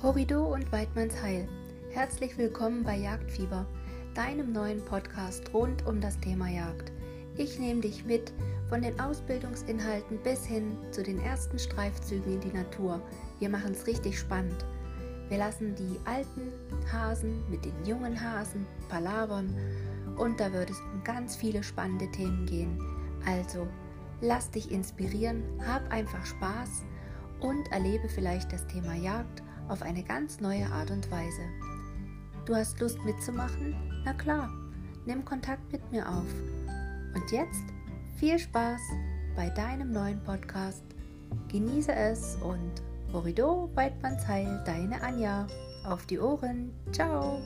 Horrido und Weidmanns Heil. Herzlich willkommen bei Jagdfieber, deinem neuen Podcast rund um das Thema Jagd. Ich nehme dich mit von den Ausbildungsinhalten bis hin zu den ersten Streifzügen in die Natur. Wir machen es richtig spannend. Wir lassen die alten Hasen mit den jungen Hasen palavern und da wird es um ganz viele spannende Themen gehen. Also, lass dich inspirieren, hab einfach Spaß und erlebe vielleicht das Thema Jagd auf eine ganz neue Art und Weise. Du hast Lust mitzumachen? Na klar, nimm Kontakt mit mir auf. Und jetzt viel Spaß bei deinem neuen Podcast. Genieße es und Horido Weidmanns Heil, deine Anja. Auf die Ohren. Ciao.